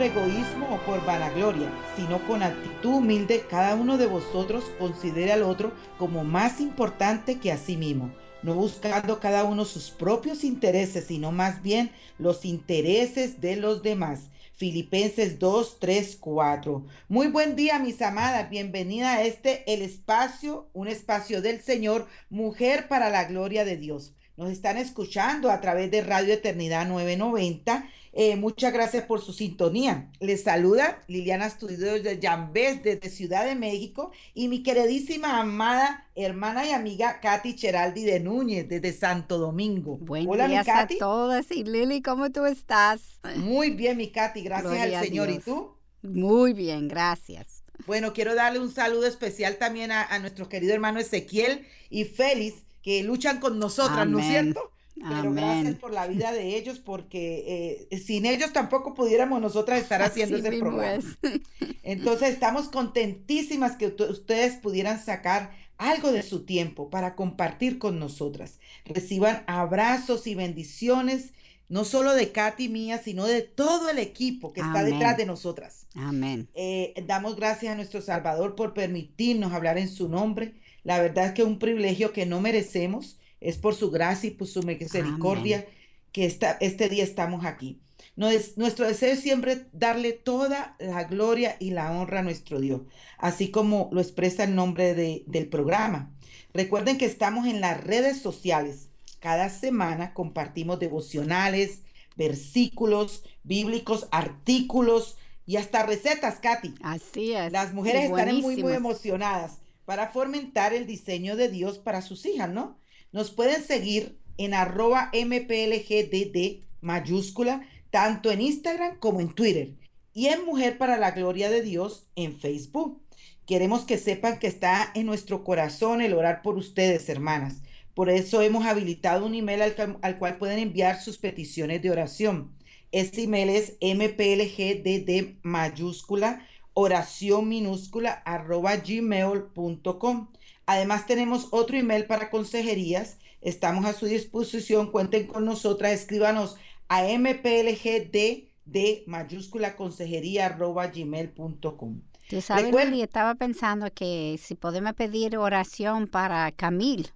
Por egoísmo o por vanagloria, sino con actitud humilde cada uno de vosotros considere al otro como más importante que a sí mismo no buscando cada uno sus propios intereses, sino más bien los intereses de los demás. Filipenses 2, 3, 4. Muy buen día, mis amadas. Bienvenida a este, el espacio, un espacio del Señor, mujer para la gloria de Dios. Nos están escuchando a través de Radio Eternidad 990 eh, muchas gracias por su sintonía. Les saluda Liliana Estudios de Jambés desde Ciudad de México y mi queridísima amada hermana y amiga Katy Cheraldi de Núñez desde Santo Domingo. Buen Hola, mi Katy. a todas. Y Lili, ¿cómo tú estás? Muy bien, mi Katy. Gracias al Señor. ¿Y tú? Muy bien, gracias. Bueno, quiero darle un saludo especial también a, nuestro querido hermano Ezequiel y Félix, que luchan con nosotras, ¿no es cierto? Pero gracias por la vida de ellos, porque eh, sin ellos tampoco pudiéramos nosotras estar haciendo ese programa. Entonces estamos contentísimas que ustedes pudieran sacar algo de su tiempo para compartir con nosotras. Reciban abrazos y bendiciones, no solo de Katy mía, sino de todo el equipo que está detrás de nosotras. Amén. Eh, damos gracias a nuestro Salvador por permitirnos hablar en su nombre. La verdad es que es un privilegio que no merecemos es por su gracia y por su misericordia que esta, este día estamos aquí. nuestro deseo es siempre darle toda la gloria y la honra a nuestro Dios, así como lo expresa el nombre del programa. Recuerden que estamos en las redes sociales. Cada semana compartimos devocionales, versículos bíblicos, artículos y hasta recetas, Katy. Así es. Las mujeres están muy, muy emocionadas para fomentar el diseño de Dios para sus hijas, ¿no? Nos pueden seguir en arroba mplgdd mayúscula, tanto en Instagram como en Twitter. Y en Mujer para la Gloria de Dios en Facebook. Queremos que sepan que está en nuestro corazón el orar por ustedes, hermanas. Por eso hemos habilitado un email al, cual pueden enviar sus peticiones de oración. Este email es mplgdd mayúscula oración minúscula arroba gmail.com. Además tenemos otro email para consejerías. Estamos a su disposición. Cuenten con nosotras. Escríbanos a mplgd de mayúscula consejería arroba gmail.com. Tú sabes, Lili, estaba pensando que si podemos pedir oración para Camil,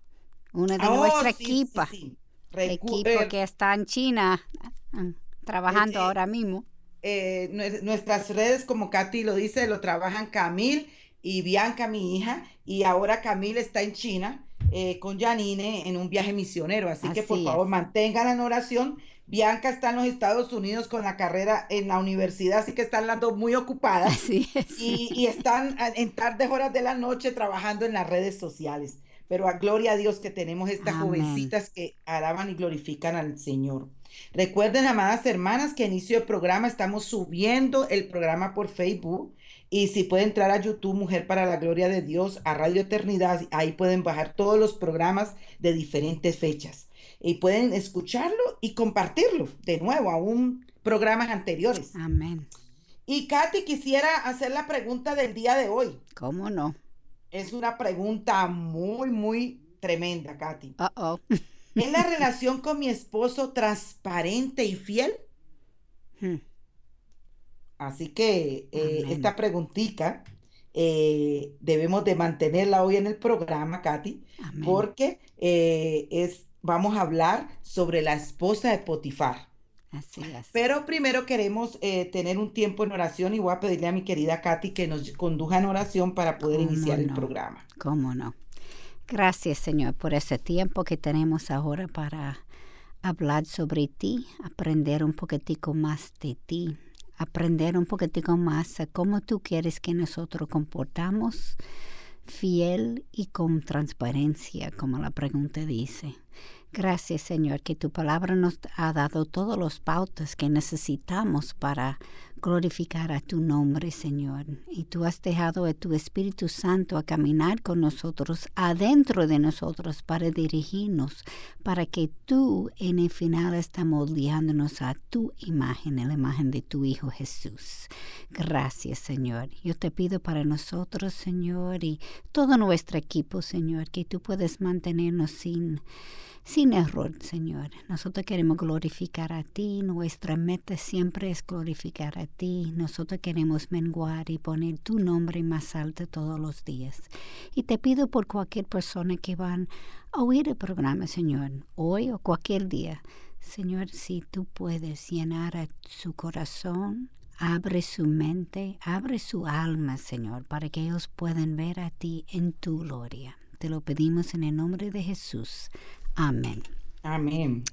una de oh, nuestra equipa, equipo eh, que está en China ah, trabajando ahora mismo. Eh, nuestras redes, como Katy lo dice, lo trabajan Camil y Bianca, mi hija, y ahora Camila está en China eh, con Janine en un viaje misionero. Así, que por favor mantengan en oración. Bianca está en los Estados Unidos con la carrera en la universidad, así que están las dos muy ocupadas. Y, están en tardes horas de la noche trabajando en las redes sociales. Pero a gloria a Dios que tenemos estas jovencitas que alaban y glorifican al Señor. Recuerden, amadas hermanas, que a inicio del programa estamos subiendo el programa por Facebook y si pueden entrar a YouTube, Mujer para la Gloria de Dios, a Radio Eternidad, ahí pueden bajar todos los programas de diferentes fechas. Y pueden escucharlo y compartirlo de nuevo a un programas anteriores. Amén. Y Katy, quisiera hacer la pregunta del día de hoy. ¿Cómo no? Es una pregunta muy, muy tremenda, Katy. Uh -oh. ¿Es la relación con mi esposo transparente y fiel? Hmm. Así que eh, esta preguntita eh, debemos de mantenerla hoy en el programa, Katy, porque eh, es, vamos a hablar sobre la esposa de Potifar. Así es. Pero primero queremos tener un tiempo en oración y voy a pedirle a mi querida Katy que nos conduja en oración para poder iniciar el programa. ¿Cómo no? Gracias, Señor, por ese tiempo que tenemos ahora para hablar sobre ti, aprender un poquitico más de ti aprender un poquitico más a cómo tú quieres que nosotros comportamos fiel y con transparencia, como la pregunta dice. Gracias, Señor, que tu palabra nos ha dado todos los pautas que necesitamos para glorificar a tu nombre, Señor. Y tú has dejado a tu Espíritu Santo a caminar con nosotros, adentro de nosotros, para dirigirnos, para que tú en el final estás moldeándonos a tu imagen, a la imagen de tu Hijo Jesús. Gracias, Señor. Yo te pido para nosotros, Señor, y todo nuestro equipo, Señor, que tú puedes mantenernos sin sin error, Señor. Nosotros queremos glorificar a ti, nuestra meta siempre es glorificar a ti. Nosotros queremos menguar y poner tu nombre más alto todos los días. Y te pido por cualquier persona que van a oír el programa, Señor, hoy o cualquier día. Señor, si tú puedes llenar a su corazón, abre su mente, abre su alma, Señor, para que ellos puedan ver a ti en tu gloria. Te lo pedimos en el nombre de Jesús. Amén. Amén.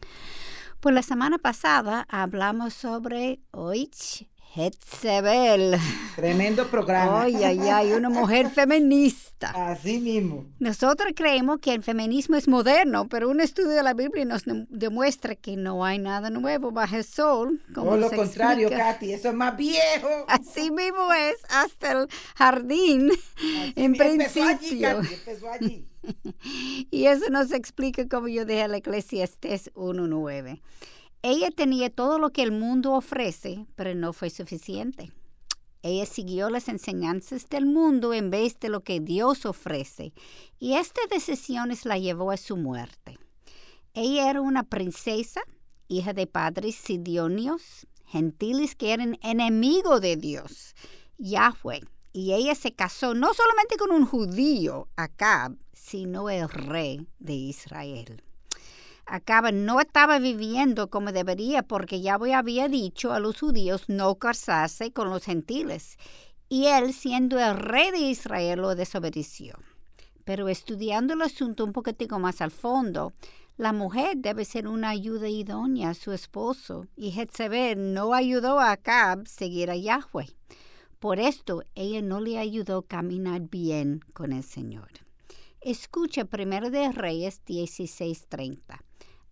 Pues la semana pasada hablamos sobre Oich Hetzebel. Tremendo programa. Ay, ay, ay, una mujer feminista. Así mismo. Nosotros creemos que el feminismo es moderno, pero un estudio de la Biblia nos demuestra que no hay nada nuevo bajo el sol. Como lo contrario, Katy, eso es más viejo. Así mismo es, hasta el jardín, en principio. Allí, empezó allí. y eso nos explica cómo yo dejé la Eclesiastes 1.9. Ella tenía todo lo que el mundo ofrece, pero no fue suficiente. Ella siguió las enseñanzas del mundo en vez de lo que Dios ofrece, y esta decisión la llevó a su muerte. Ella era una princesa, hija de padres sidionios, gentiles que eran enemigos de Dios, Yahweh, y ella se casó no solamente con un judío, Acab, sino el rey de Israel. Acaba no estaba viviendo como debería porque Yahweh había dicho a los judíos no casarse con los gentiles y él siendo el rey de Israel lo desobedeció. Pero estudiando el asunto un poquitico más al fondo, la mujer debe ser una ayuda idónea a su esposo y Jezebel no ayudó a Acab seguir a Yahweh. Por esto ella no le ayudó a caminar bien con el Señor. Escucha primero de Reyes 16:30.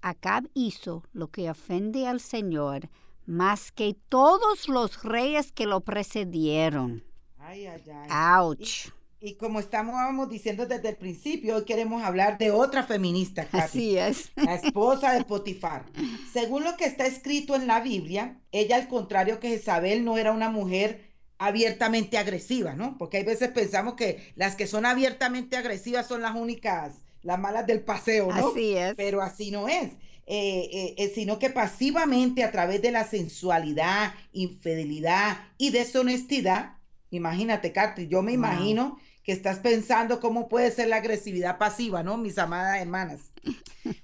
Acab hizo lo que ofende al Señor más que todos los reyes que lo precedieron. Ay, ay, ay. Ouch. Y, como estamos diciendo desde el principio, hoy queremos hablar de otra feminista. Así es. La esposa de Potifar. Según lo que está escrito en la Biblia, ella al contrario que Isabel no era una mujer abiertamente agresiva, ¿no? Porque hay veces pensamos que las que son abiertamente agresivas son las únicas las malas del paseo, ¿no? Así es. Pero así no es. Eh, eh, eh, sino que pasivamente a través de la sensualidad, infidelidad y deshonestidad, imagínate, Katy, yo me imagino que estás pensando cómo puede ser la agresividad pasiva, ¿no? Mis amadas hermanas.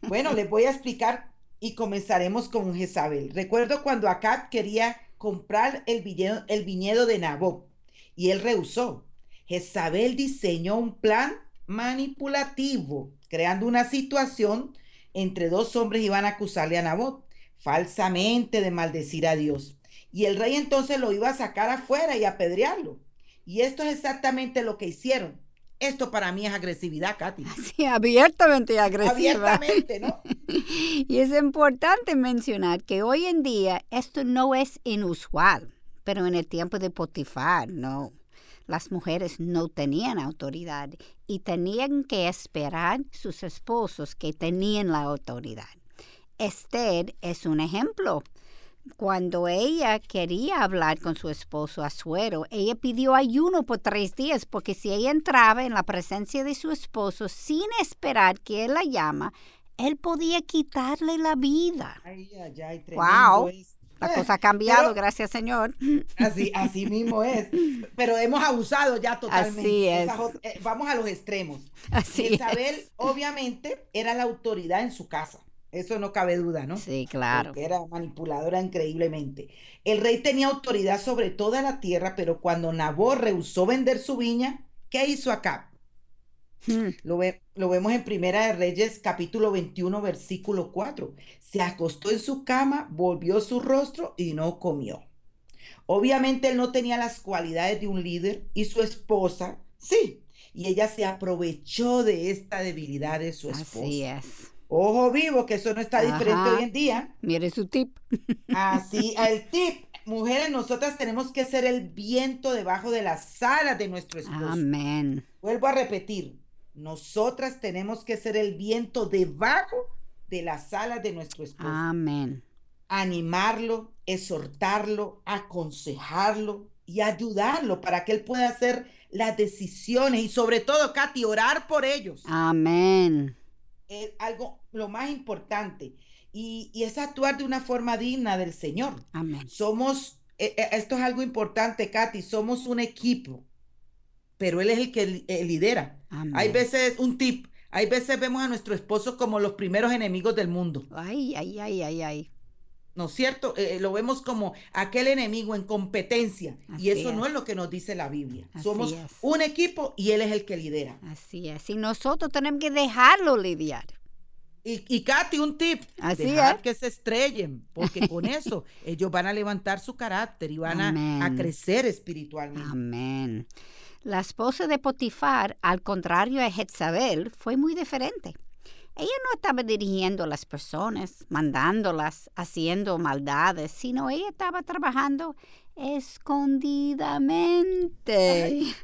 Bueno, les voy a explicar y comenzaremos con Jezabel. Recuerdo cuando Acab quería comprar el viñedo, el viñedo de Nabot y él rehusó. Jezabel diseñó un plan manipulativo, creando una situación entre dos hombres iban a acusarle a Nabot falsamente de maldecir a Dios. Y el rey entonces lo iba a sacar afuera y apedrearlo. Y esto es exactamente lo que hicieron. Esto para mí es agresividad, Katy. Sí, abiertamente agresiva. Abiertamente, ¿no? y es importante mencionar que hoy en día esto no es inusual, pero en el tiempo de Potifar, no las mujeres no tenían autoridad y tenían que esperar sus esposos que tenían la autoridad. Esther es un ejemplo. Cuando ella quería hablar con su esposo Azuero, ella pidió ayuno por tres días, porque si ella entraba en la presencia de su esposo sin esperar que él la llama, él podía quitarle la vida. Ay, ay, ay, wow. La cosa ha cambiado, gracias Señor. Así, así mismo es. Pero hemos abusado ya totalmente. Así es. Eh, vamos a los extremos. Así Isabel, obviamente, era la autoridad en su casa. Eso no cabe duda, ¿no? Sí, claro. era manipuladora increíblemente. El rey tenía autoridad sobre toda la tierra, pero cuando Nabor rehusó vender su viña, ¿qué hizo acá? Hmm. Lo, lo, vemos en Primera de Reyes, capítulo 21, versículo 4. Se acostó en su cama, volvió su rostro y no comió. Obviamente él no tenía las cualidades de un líder y su esposa sí. Y ella se aprovechó de esta debilidad de su esposa. Así es. Ojo vivo, que eso no está diferente hoy en día. Mire su tip. Así, el tip. Mujeres, nosotras tenemos que ser el viento debajo de las alas de nuestro esposo. Amén. Vuelvo a repetir, nosotras tenemos que ser el viento debajo de las alas de nuestro esposo. Amén. Animarlo, exhortarlo, aconsejarlo y ayudarlo para que él pueda hacer las decisiones y sobre todo, Katy, orar por ellos. Amén. Es algo, lo más importante. Y, es actuar de una forma digna del Señor. Amén. Somos, eh, eh, esto es algo importante, Katy, somos un equipo, pero Él es el que lidera. Hay veces, un tip, hay veces vemos a nuestro esposo como los primeros enemigos del mundo. Ay, ay, ay, ay, ay. ¿no es cierto? Eh, lo vemos como aquel enemigo en competencia. y eso no es lo que nos dice la Biblia. Somos un equipo y Él es el que lidera. Así es. Y nosotros tenemos que dejarlo lidiar. Y, y Katy, un tip, Así dejar que se estrellen, porque con eso ellos van a levantar su carácter y van a, a, crecer espiritualmente. Amén. La esposa de Potifar, al contrario de Jezabel, fue muy diferente. Ella no estaba dirigiendo a las personas, mandándolas, haciendo maldades, sino ella estaba trabajando escondidamente.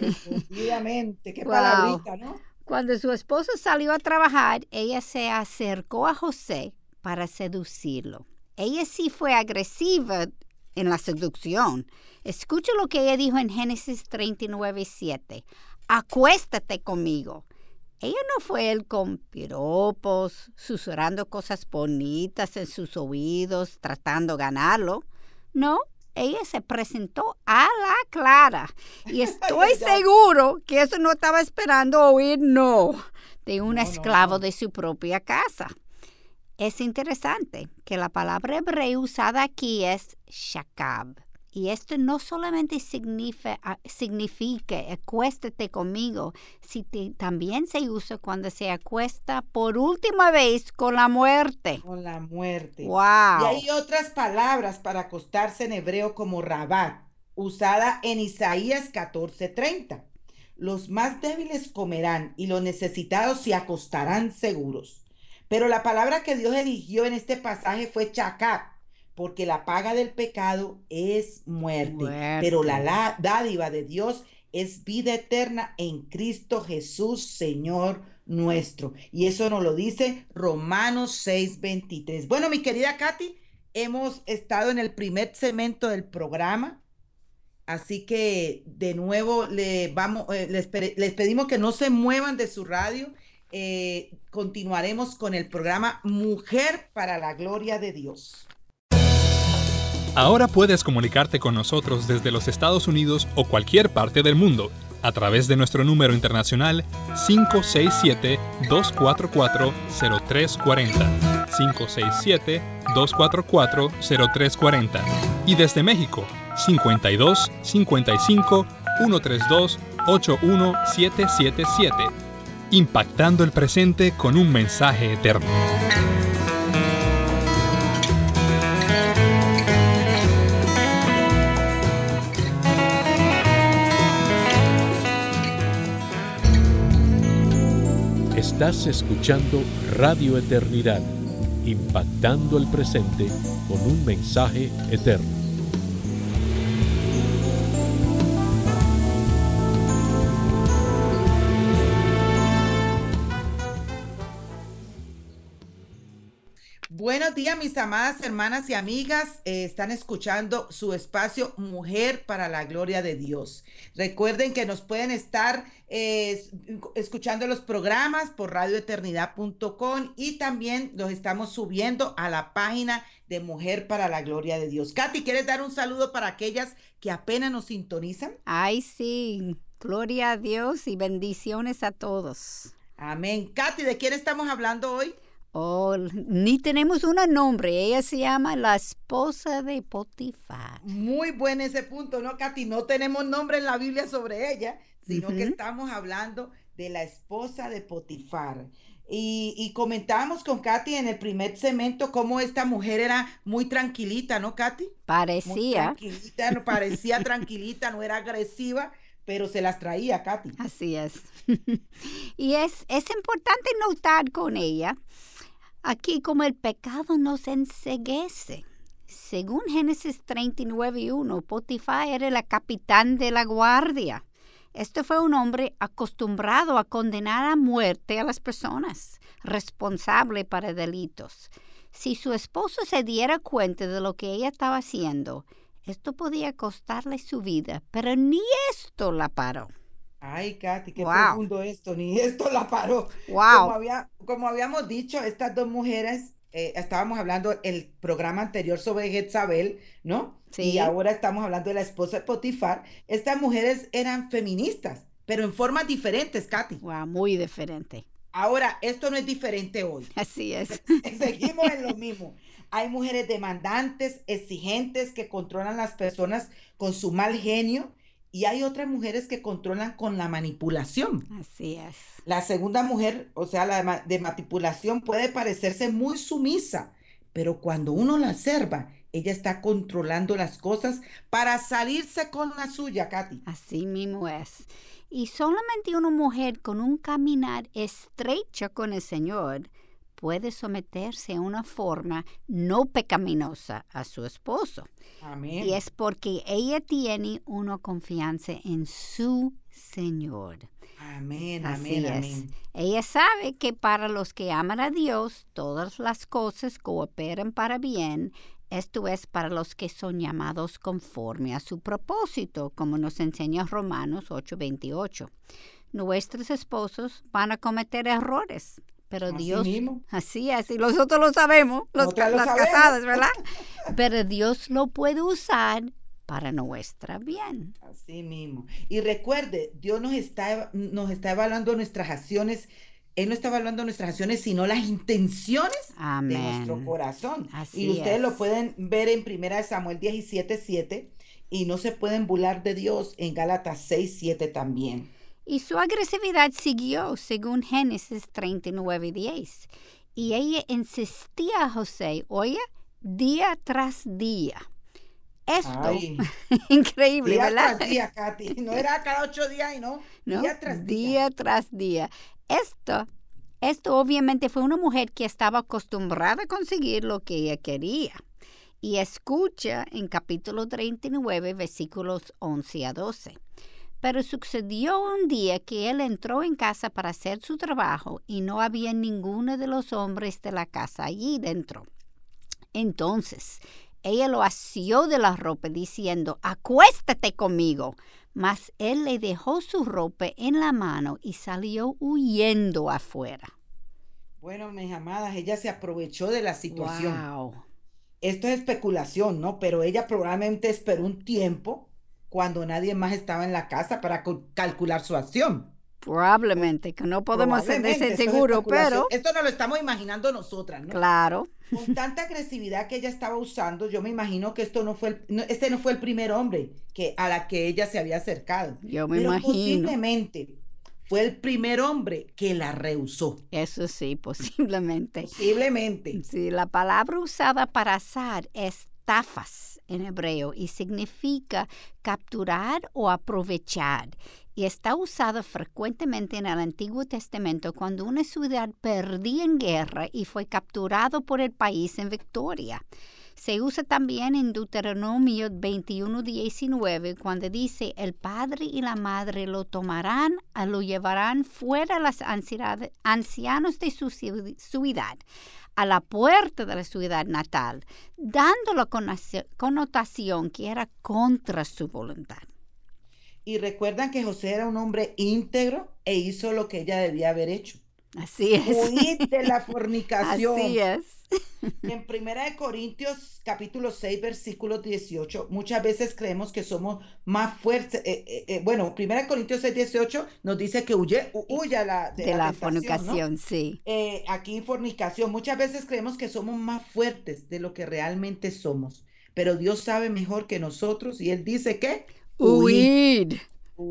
escondidamente, qué palabrita, ¿no? Cuando su esposo salió a trabajar, ella se acercó a José para seducirlo. Ella sí fue agresiva en la seducción. Escucha lo que ella dijo en Génesis 39, 7. Acuéstate conmigo. Ella no fue él con piropos, susurrando cosas bonitas en sus oídos, tratando de ganarlo. No, ella se presentó a la clara. Y estoy seguro que eso no estaba esperando oír no de un esclavo de su propia casa. Es interesante que la palabra hebrea usada aquí es shakab y esto no solamente significa, significa acuéstate conmigo, sino también se usa cuando se acuesta por última vez con la muerte. Con la muerte. Wow. Y hay otras palabras para acostarse en hebreo como rabat, usada en Isaías 14:30. Los más débiles comerán y los necesitados se acostarán seguros. Pero la palabra que Dios eligió en este pasaje fue chakab porque la paga del pecado es muerte, pero la, dádiva de Dios es vida eterna en Cristo Jesús, Señor nuestro. Y eso nos lo dice Romanos 6:23. Bueno, mi querida Katy, hemos estado en el primer segmento del programa. Así que de nuevo le vamos, eh, les, pedimos que no se muevan de su radio. Eh, continuaremos con el programa Mujer para la Gloria de Dios. Ahora puedes comunicarte con nosotros desde los Estados Unidos o cualquier parte del mundo a través de nuestro número internacional 567-244-0340. 567-244-0340. Y desde México 52 55 132 81777. Impactando el presente con un mensaje eterno. Estás escuchando Radio Eternidad, impactando el presente con un mensaje eterno. Buenos días, mis amadas hermanas y amigas. Eh, están escuchando su espacio Mujer para la Gloria de Dios. Recuerden que nos pueden estar eh, escuchando los programas por radioeternidad.com y también los estamos subiendo a la página de Mujer para la Gloria de Dios. Katy, ¿quieres dar un saludo para aquellas que apenas nos sintonizan? Ay, sí. Gloria a Dios y bendiciones a todos. Amén. Katy, ¿de quién estamos hablando hoy? Oh, ni tenemos un nombre. Ella se llama la esposa de Potifar. Muy buen ese punto, ¿no, Katy? No tenemos nombre en la Biblia sobre ella, sino que estamos hablando de la esposa de Potifar. Y, y, comentábamos con Katy en el primer cemento cómo esta mujer era muy tranquilita, ¿no, Katy? Parecía. tranquilita, no, parecía tranquilita, no era agresiva, pero se las traía Katy. Así es. y es, es importante notar con ella aquí como el pecado nos enseguece. Según Génesis 39.1, Potifar era la capitán de la guardia. Este fue un hombre acostumbrado a condenar a muerte a las personas, responsable para delitos. Si su esposo se diera cuenta de lo que ella estaba haciendo, esto podía costarle su vida, pero ni esto la paró. Ay, Katy, qué profundo esto, ni esto la paró. Wow. Como, habíamos dicho, estas dos mujeres, eh, estábamos hablando el programa anterior sobre Jezabel, ¿no? Sí. Y ahora estamos hablando de la esposa de Potifar. Estas mujeres eran feministas, pero en formas diferentes, Katy. Wow, muy diferente. Ahora, esto no es diferente hoy. Así es. Seguimos en lo mismo. Hay mujeres demandantes, exigentes, que controlan las personas con su mal genio. Y hay otras mujeres que controlan con la manipulación. Así es. La segunda mujer, o sea, la de manipulación, puede parecerse muy sumisa, pero cuando uno la observa, ella está controlando las cosas para salirse con la suya, Katy. Así mismo es. Y solamente una mujer con un caminar estrecho con el Señor puede someterse a una forma no pecaminosa a su esposo. Amén. Y es porque ella tiene una confianza en su Señor. Amén, amén, amén. Ella sabe que para los que aman a Dios, todas las cosas cooperan para bien esto es para los que son llamados conforme a su propósito, como nos enseña Romanos 8:28. Nuestros esposos van a cometer errores, pero Dios, así es, y nosotros lo sabemos, los, las casadas, ¿verdad? pero Dios lo puede usar para nuestra bien. Así mismo. Y recuerde, Dios nos está, nos está evaluando nuestras acciones él no está evaluando nuestras acciones, sino las intenciones de nuestro corazón. y ustedes lo pueden ver en 1 Samuel 17, 7 y no se pueden burlar de Dios en Gálatas 6, 7 también. Y su agresividad siguió, según Génesis 39, 10. Y ella insistía a José, oye, día tras día. Esto, increíble, día ¿verdad? Tras día, Katy. No era cada ocho días y no, no día tras día. Día tras día. Esto, esto obviamente fue una mujer que estaba acostumbrada a conseguir lo que ella quería. Y escucha en capítulo 39, versículos 11 a 12. Pero sucedió un día que él entró en casa para hacer su trabajo y no había ninguno de los hombres de la casa allí dentro. Entonces ella lo asió de la ropa diciendo, acuéstate conmigo. Mas él le dejó su ropa en la mano y salió huyendo afuera. Bueno, mis amadas, ella se aprovechó de la situación. Wow. Esto es especulación, ¿no? Pero ella probablemente esperó un tiempo cuando nadie más estaba en la casa para calcular su acción. Probablemente, que no podemos ser seguros, pero... Esto no lo estamos imaginando nosotras, ¿no? Claro. Con tanta agresividad que ella estaba usando, yo me imagino que esto no fue, el, este no fue el primer hombre que, a la que ella se había acercado. Yo me pero imagino. Posiblemente fue el primer hombre que la rehusó. Eso sí, posiblemente. Posiblemente. Sí, la palabra usada para azar es tafas en hebreo y significa capturar o aprovechar y está usado frecuentemente en el Antiguo Testamento cuando una ciudad perdía en guerra y fue capturado por el país en victoria. Se usa también en Deuteronomio 21:19 cuando dice, el padre y la madre lo tomarán, lo llevarán fuera a los ancianos de su ciudad, a la puerta de la ciudad natal, dando la connotación que era contra su voluntad. Y recuerdan que José era un hombre íntegro e hizo lo que ella debía haber hecho. Así es. Huir de la fornicación. Así es. En Primera de Corintios capítulo 6 versículo 18, muchas veces creemos que somos más fuertes. Eh, eh, eh, bueno, Primera de Corintios 6, 18 nos dice que huye, huya la, de, la, fornicación, sí. aquí fornicación, muchas veces creemos que somos más fuertes de lo que realmente somos, pero Dios sabe mejor que nosotros y Él dice que Huir.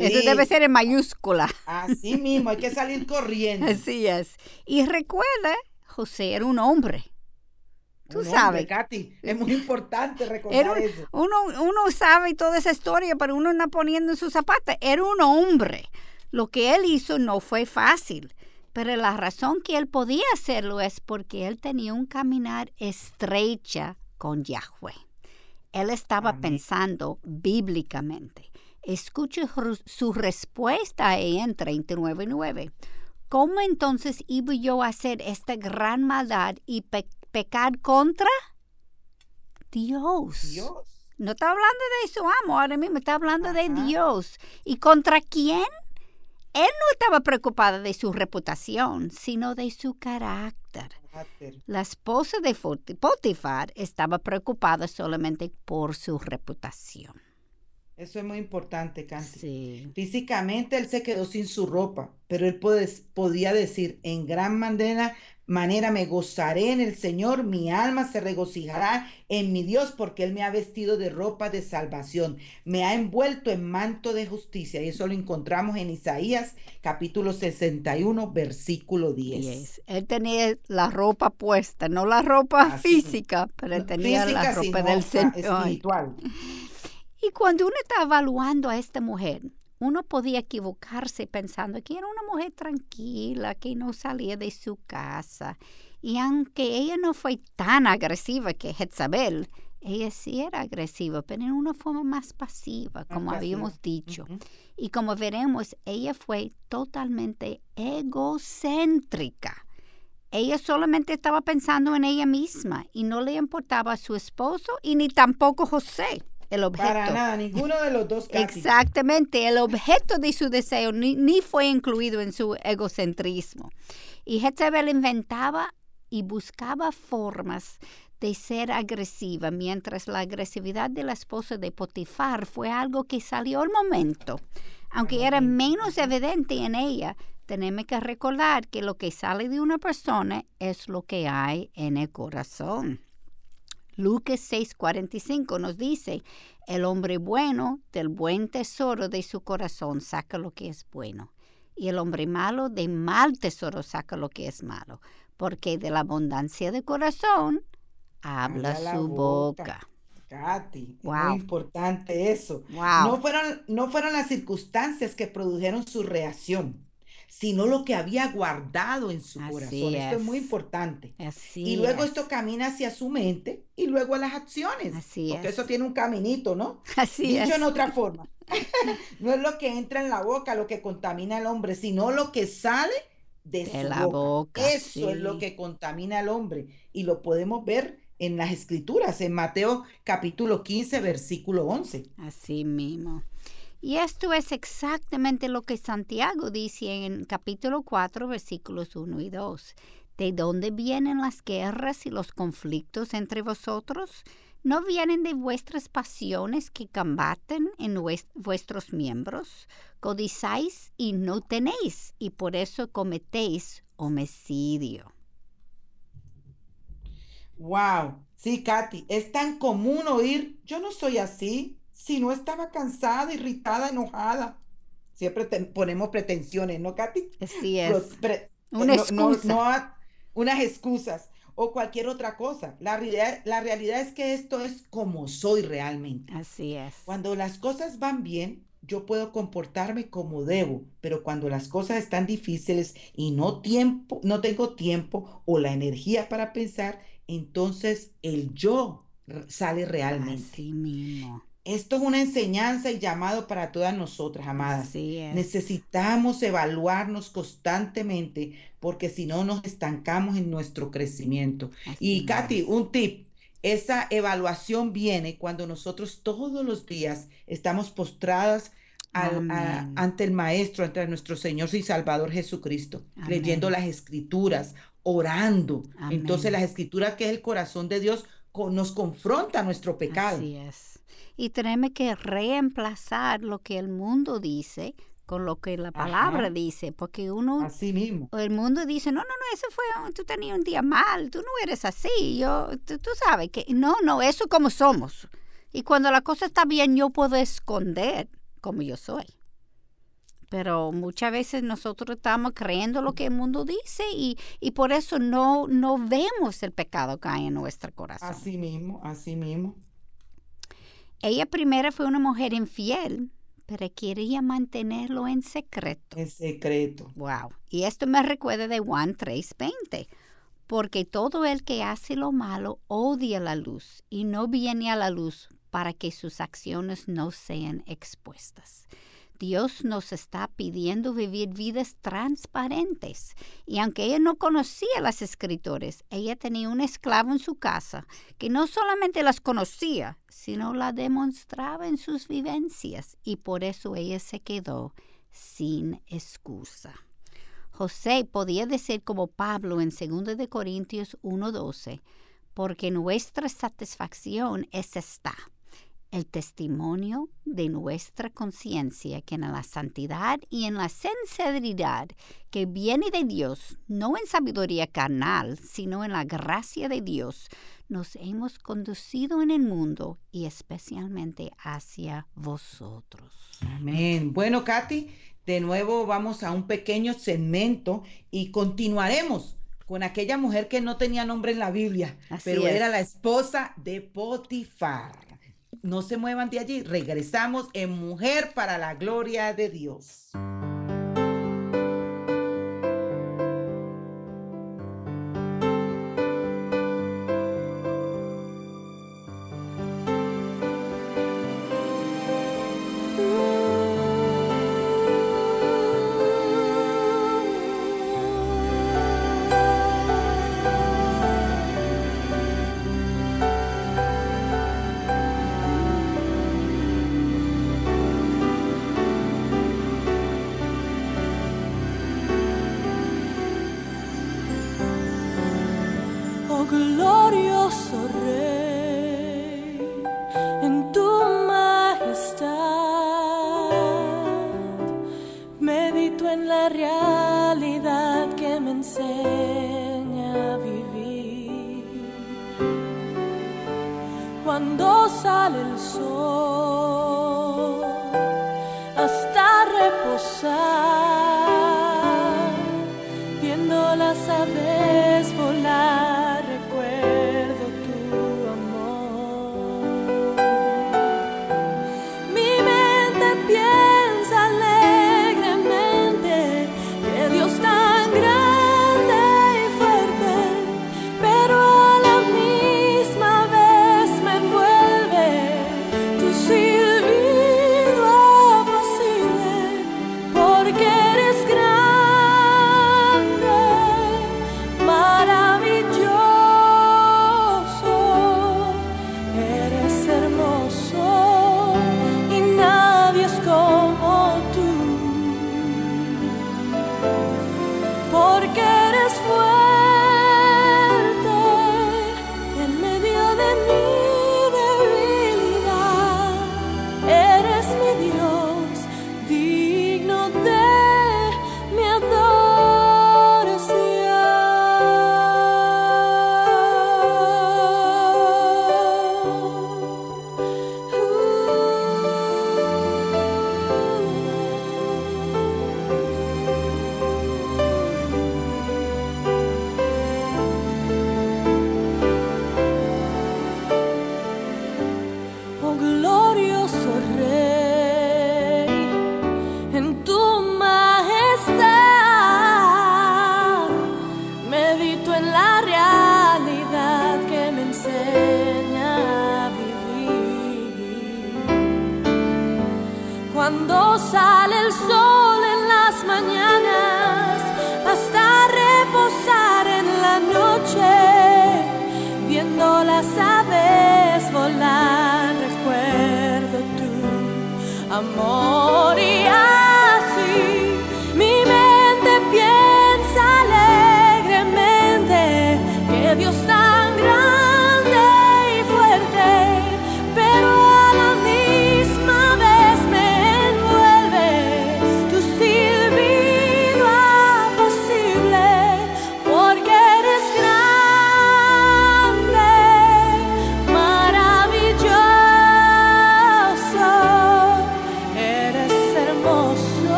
Eso debe ser en mayúscula. Así mismo, hay que salir corriendo. Así es. Y recuerda, José era un hombre. Tú sabes. Katy, es muy importante recordar eso. Uno, uno sabe toda esa historia, pero uno no poniendo en sus zapatos. Era un hombre. Lo que él hizo no fue fácil. Pero la razón que él podía hacerlo es porque él tenía un caminar estrecha con Yahweh. Él estaba pensando bíblicamente. Escuche su respuesta a ella en 39.9. ¿Cómo entonces iba yo a hacer esta gran maldad y pecar contra Dios? Dios. No está hablando de su amo ahora mismo, está hablando de Dios. ¿Y contra quién? Él no estaba preocupado de su reputación, sino de su carácter. La esposa de Potifar estaba preocupada solamente por su reputación. Eso es muy importante, Canti. Físicamente él se quedó sin su ropa, pero él podía decir en gran manera, manera me gozaré en el Señor, mi alma se regocijará en mi Dios porque Él me ha vestido de ropa de salvación, me ha envuelto en manto de justicia. Y eso lo encontramos en Isaías capítulo 61, versículo 10. Él tenía la ropa puesta, no la ropa física, pero él tenía la ropa del Señor. Espiritual. Y cuando uno está evaluando a esta mujer, uno podía equivocarse pensando que era una mujer tranquila, que no salía de su casa. Y aunque ella no fue tan agresiva que Jezabel, ella sí era agresiva, pero en una forma más pasiva, como habíamos dicho. Y como veremos, ella fue totalmente egocéntrica. Ella solamente estaba pensando en ella misma y no le importaba a su esposo y ni tampoco José el objeto. Para nada, ninguno de los dos. Exactamente, el objeto de su deseo ni, fue incluido en su egocentrismo. Y Jezebel inventaba y buscaba formas de ser agresiva, mientras la agresividad de la esposa de Potifar fue algo que salió al momento. Aunque era menos evidente en ella, tenemos que recordar que lo que sale de una persona es lo que hay en el corazón. Lucas 6:45 nos dice, el hombre bueno del buen tesoro de su corazón saca lo que es bueno, y el hombre malo de mal tesoro saca lo que es malo, porque de la abundancia de corazón habla su boca. Katy, muy importante eso. No, fueron, no fueron las circunstancias que produjeron su reacción sino lo que había guardado en su corazón. Esto es muy importante. y luego esto camina hacia su mente y luego a las acciones. Así porque eso tiene un caminito, ¿no? Así Dicho en otra forma. no es lo que entra en la boca lo que contamina al hombre, sino lo que sale de, su la boca. Eso es lo que contamina al hombre. Y lo podemos ver en las escrituras, en Mateo capítulo 15, versículo 11. Así mismo. Y esto es exactamente lo que Santiago dice en capítulo 4, versículos 1 y 2. ¿De dónde vienen las guerras y los conflictos entre vosotros? ¿No vienen de vuestras pasiones que combaten en vuestros miembros? Codizáis y no tenéis, y por eso cometéis homicidio. Wow, sí, Katy, es tan común oír, yo no soy así, si no estaba cansada, irritada, enojada. Siempre ponemos pretensiones, ¿no, Katy? Sí es. Una excusa. Unas excusas o cualquier otra cosa. La realidad, la realidad es que esto es como soy realmente. Así es. Cuando las cosas van bien, yo puedo comportarme como debo, pero cuando las cosas están difíciles y no tiempo, no tengo tiempo o la energía para pensar, entonces el yo sale realmente. Así mismo. Esto es una enseñanza y llamado para todas nosotras, amadas. Necesitamos evaluarnos constantemente porque si no nos estancamos en nuestro crecimiento. y Katy, un tip, esa evaluación viene cuando nosotros todos los días estamos postradas ante el Maestro, ante nuestro Señor y Salvador Jesucristo, leyendo las escrituras, orando. Entonces las escrituras, que es el corazón de Dios, nos confronta nuestro pecado. Así es y tenemos que reemplazar lo que el mundo dice con lo que la palabra dice, porque uno, así mismo, el mundo dice, no, no, no, eso fue, tú tenías un día mal, tú no eres así, yo, tú, sabes que, no, no, eso como somos. Y cuando la cosa está bien, yo puedo esconder como yo soy. Pero muchas veces nosotros estamos creyendo lo que el mundo dice y, y por eso no, no vemos el pecado que hay en nuestro corazón. Así mismo, así mismo. Ella primero fue una mujer infiel, pero quería mantenerlo en secreto. En secreto. Wow. Y esto me recuerda de Juan 3:20. Porque todo el que hace lo malo odia la luz y no viene a la luz para que sus acciones no sean expuestas. Dios nos está pidiendo vivir vidas transparentes. Y aunque ella no conocía las escritores, ella tenía un esclavo en su casa que no solamente las conocía, sino la demostraba en sus vivencias. Y por eso ella se quedó sin excusa. José podía decir como Pablo en 2 de Corintios 1:12, porque nuestra satisfacción es esta el testimonio de nuestra conciencia que en la santidad y en la sinceridad que viene de Dios, no en sabiduría carnal, sino en la gracia de Dios, nos hemos conducido en el mundo y especialmente hacia vosotros. Amén. Bueno, Katy, de nuevo vamos a un pequeño segmento y continuaremos con aquella mujer que no tenía nombre en la Biblia, pero era la esposa de Potifar no se muevan de allí. Regresamos en Mujer para la Gloria de Dios.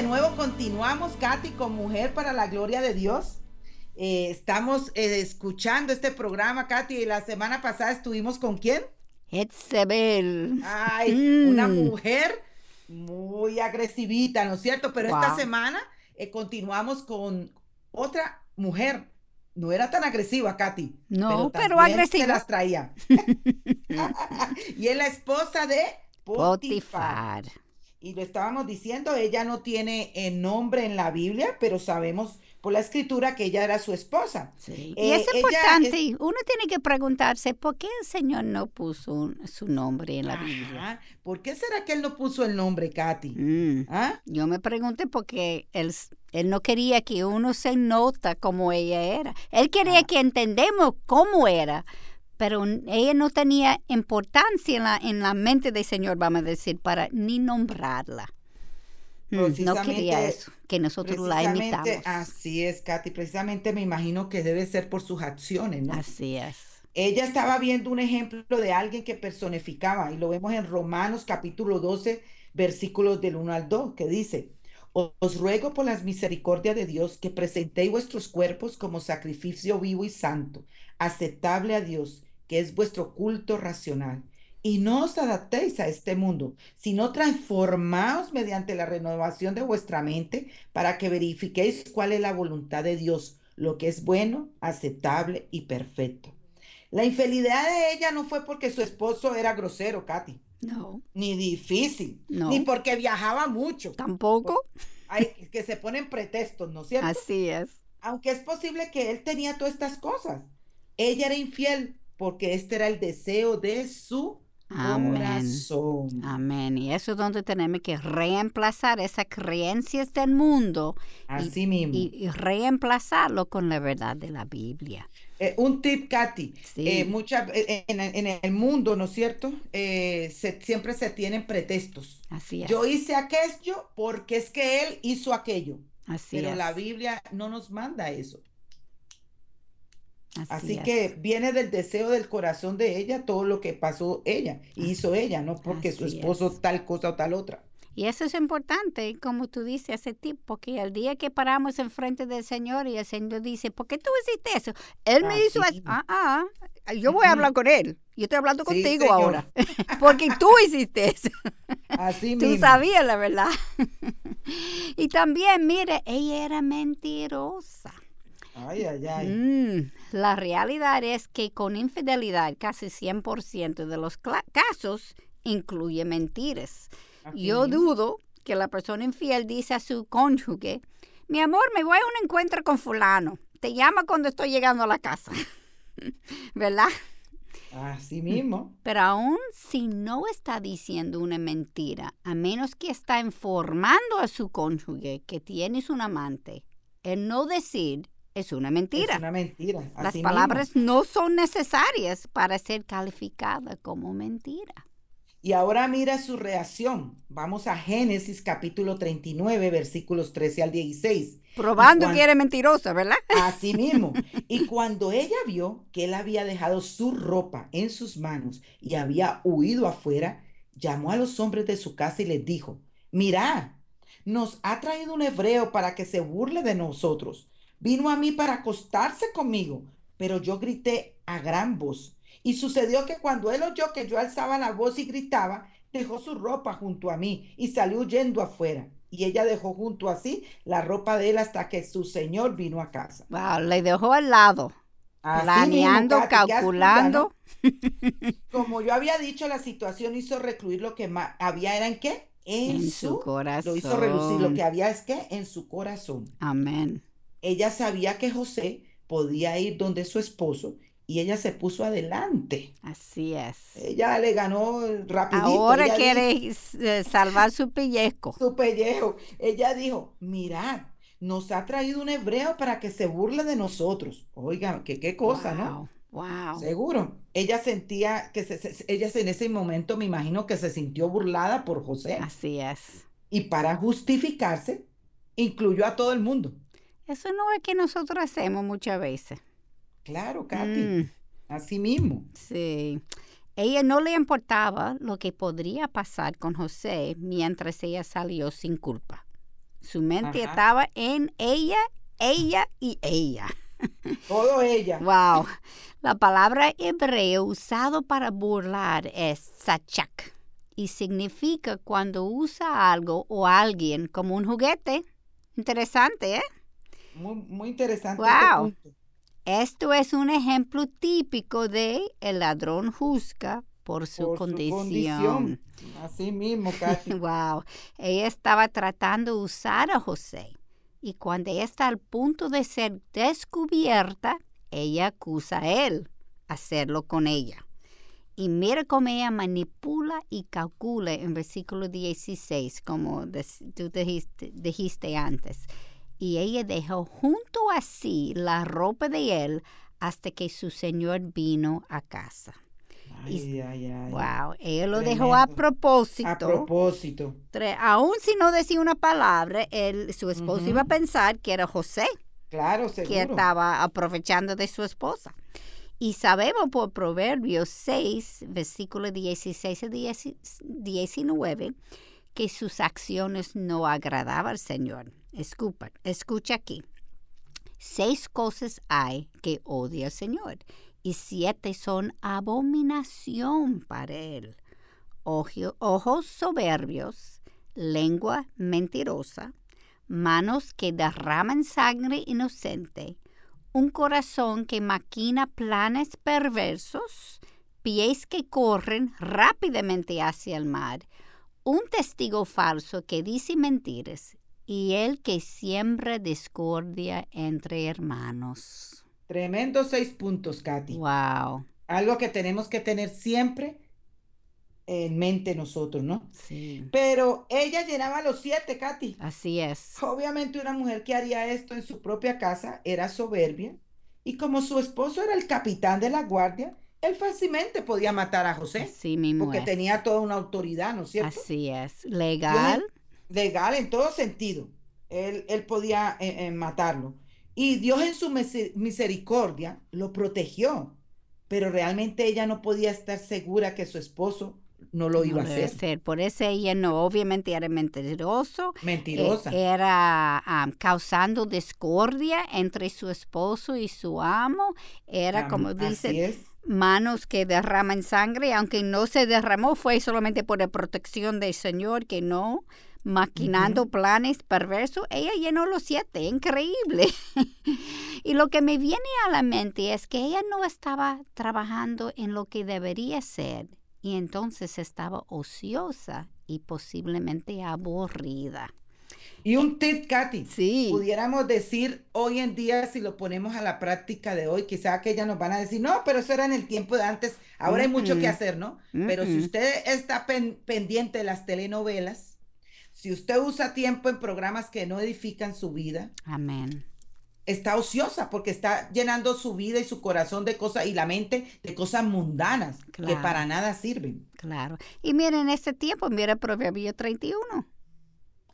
De nuevo continuamos, Katy, con Mujer para la Gloria de Dios. Eh, estamos eh, escuchando este programa, Katy, y la semana pasada estuvimos con quién? Etzebel. Ay, una mm. mujer muy agresivita, ¿no es cierto? Pero esta semana eh, continuamos con otra mujer. No era tan agresiva, Katy. No, pero, agresiva. Se las traía. y es la esposa de Potifar. Y lo estábamos diciendo, ella no tiene nombre en la Biblia, pero sabemos por la escritura que ella era su esposa. Sí. y es eh, importante, uno tiene que preguntarse por qué el Señor no puso su nombre en la Biblia. ¿Por qué será que él no puso el nombre, Katy? Mm. ¿Ah? Yo me pregunté porque él, él no quería que uno se nota como ella era. Él quería ah. que entendemos cómo era, pero ella no tenía importancia en la, en la mente del Señor, vamos a decir, para ni nombrarla. Mm, no quería eso, que nosotros la imitamos. Así es, Katy. Precisamente me imagino que debe ser por sus acciones, ¿no? Así es. Ella estaba viendo un ejemplo de alguien que personificaba, y lo vemos en Romanos capítulo 12, versículos del 1 al 2, que dice, os ruego por las misericordias de Dios que presentéis vuestros cuerpos como sacrificio vivo y santo, aceptable a Dios, que es vuestro culto racional y no os adaptéis a este mundo, sino transformaos mediante la renovación de vuestra mente para que verifiquéis cuál es la voluntad de Dios, lo que es bueno, aceptable y perfecto. La infidelidad de ella no fue porque su esposo era grosero, Katy. No. Ni difícil. Ni porque viajaba mucho. Tampoco. Hay que se ponen pretextos, ¿no es cierto? Así es. Aunque es posible que él tenía todas estas cosas. Ella era infiel porque este era el deseo de su Amén. Amén. Y eso es donde tenemos que reemplazar esas creencias del mundo. Así y, mismo. Y, reemplazarlo con la verdad de la Biblia. Eh, un tip, Katy. Sí. Eh, eh, en, el mundo, ¿no es cierto? siempre se tienen pretextos. Así es. Yo hice aquello porque es que él hizo aquello. Así Pero la Biblia no nos manda eso. Así, que viene del deseo del corazón de ella todo lo que pasó ella y hizo ella, no porque su esposo tal cosa o tal otra. Y eso es importante, como tú dices, ese tipo, que el día que paramos enfrente del Señor y el Señor dice, ¿por qué tú hiciste eso? Él me hizo eso. Ah, ah, yo voy a hablar con él. Yo estoy hablando contigo ahora. porque tú hiciste eso. Así mismo. Tú sabías la verdad. y también, mire, ella era mentirosa. Ay, ay, ay. Mm, la realidad es que con infidelidad casi 100% de los casos incluye mentiras. Yo dudo que la persona infiel dice a su cónyuge, mi amor, me voy a un encuentro con fulano. Te llama cuando estoy llegando a la casa. ¿Verdad? Así mismo. Pero aún si no está diciendo una mentira, a menos que está informando a su cónyuge que tienes un amante, el no decir es una mentira. Es una mentira. Las palabras no son necesarias para ser calificadas como mentira. Y ahora mira su reacción. Vamos a Génesis capítulo 39, versículos 13 al 16. Probando que era mentirosa, ¿verdad? Así mismo. Y cuando ella vio que él había dejado su ropa en sus manos y había huido afuera, llamó a los hombres de su casa y les dijo, mirad, nos ha traído un hebreo para que se burle de nosotros. Vino a mí para acostarse conmigo, pero yo grité a gran voz. Y sucedió que cuando él oyó que yo alzaba la voz y gritaba, dejó su ropa junto a mí y salió huyendo afuera. Y ella dejó junto a sí la ropa de él hasta que su señor vino a casa. Wow, le dejó al lado. planeando, calculando. Como yo había dicho, la situación hizo recluir lo que más había era en qué? En, su, corazón. Lo hizo reducir lo que había es que en su corazón. Amén ella sabía que José podía ir donde su esposo y ella se puso adelante. Así es. Ella le ganó rapidito. Ahora quiere eh, salvar su pellejo. Su pellejo. Ella dijo, mirad, nos ha traído un hebreo para que se burle de nosotros. Oigan, que qué cosa, ¿no? Wow. Seguro. Ella sentía que se, ella en ese momento me imagino que se sintió burlada por José. Así es. Y para justificarse, incluyó a todo el mundo. Eso no es que nosotros hacemos muchas veces. Claro, Katy. Mm. Así mismo. Sí. Ella no le importaba lo que podría pasar con José mientras ella salió sin culpa. Su mente estaba en ella, ella y ella. Todo ella. Wow. La palabra hebrea usado para burlar es sachak y significa cuando usa algo o alguien como un juguete. Interesante, ¿eh? Muy, interesante. Wow. Esto es un ejemplo típico de el ladrón juzga por su, condición. Así mismo, casi. wow. Ella estaba tratando de usar a José. Y cuando ella está al punto de ser descubierta, ella acusa a él hacerlo con ella. Y mira cómo ella manipula y calcula en versículo 16, como tú dijiste, antes. Y ella dejó junto a sí la ropa de él hasta que su señor vino a casa. Ay, ay, ay. Wow, ella lo dejó a propósito. A propósito. Aún si no decía una palabra, él, su esposo iba a pensar que era José. Claro, seguro. Que estaba aprovechando de su esposa. Y sabemos por Proverbios 6, versículos 16 y 19, que sus acciones no agradaban al Señor. Escucha, escucha aquí. Seis cosas hay que odia al Señor y siete son abominación para Él. ojos soberbios, lengua mentirosa, manos que derraman sangre inocente, un corazón que maquina planes perversos, pies que corren rápidamente hacia el mar, un testigo falso que dice mentiras y el que siembra discordia entre hermanos. Tremendo seis puntos, Katy. Wow. Algo que tenemos que tener siempre en mente nosotros, ¿no? Sí. Pero ella llenaba los siete, Katy. Así es. Obviamente una mujer que haría esto en su propia casa era soberbia. Y como su esposo era el capitán de la guardia, él fácilmente podía matar a José. Sí, mismo Porque tenía toda una autoridad, ¿no es cierto? Así es. Legal. Legal en todo sentido. Él, él podía eh, eh, matarlo. Y Dios en su misericordia lo protegió. Pero realmente ella no podía estar segura que su esposo no lo iba a hacer. Por eso ella no, obviamente era mentiroso. Mentirosa. Eh, era causando discordia entre su esposo y su amo. Era, como dice, manos que derraman sangre, aunque no se derramó, fue solamente por la protección del Señor que no maquinando planes perversos, ella llenó los siete, increíble. y lo que me viene a la mente es que ella no estaba trabajando en lo que debería ser y entonces estaba ociosa y posiblemente aburrida. Y un tip, Katy. Sí. Pudiéramos decir hoy en día, si lo ponemos a la práctica de hoy, quizá que ellas nos van a decir, no, pero eso era en el tiempo de antes, ahora hay mucho que hacer, ¿no? Pero si usted está pendiente de las telenovelas, si usted usa tiempo en programas que no edifican su vida, amén está ociosa porque está llenando su vida y su corazón de cosas y la mente de cosas mundanas que para nada sirven. Claro. Y miren, en ese tiempo, mira Proverbio 31.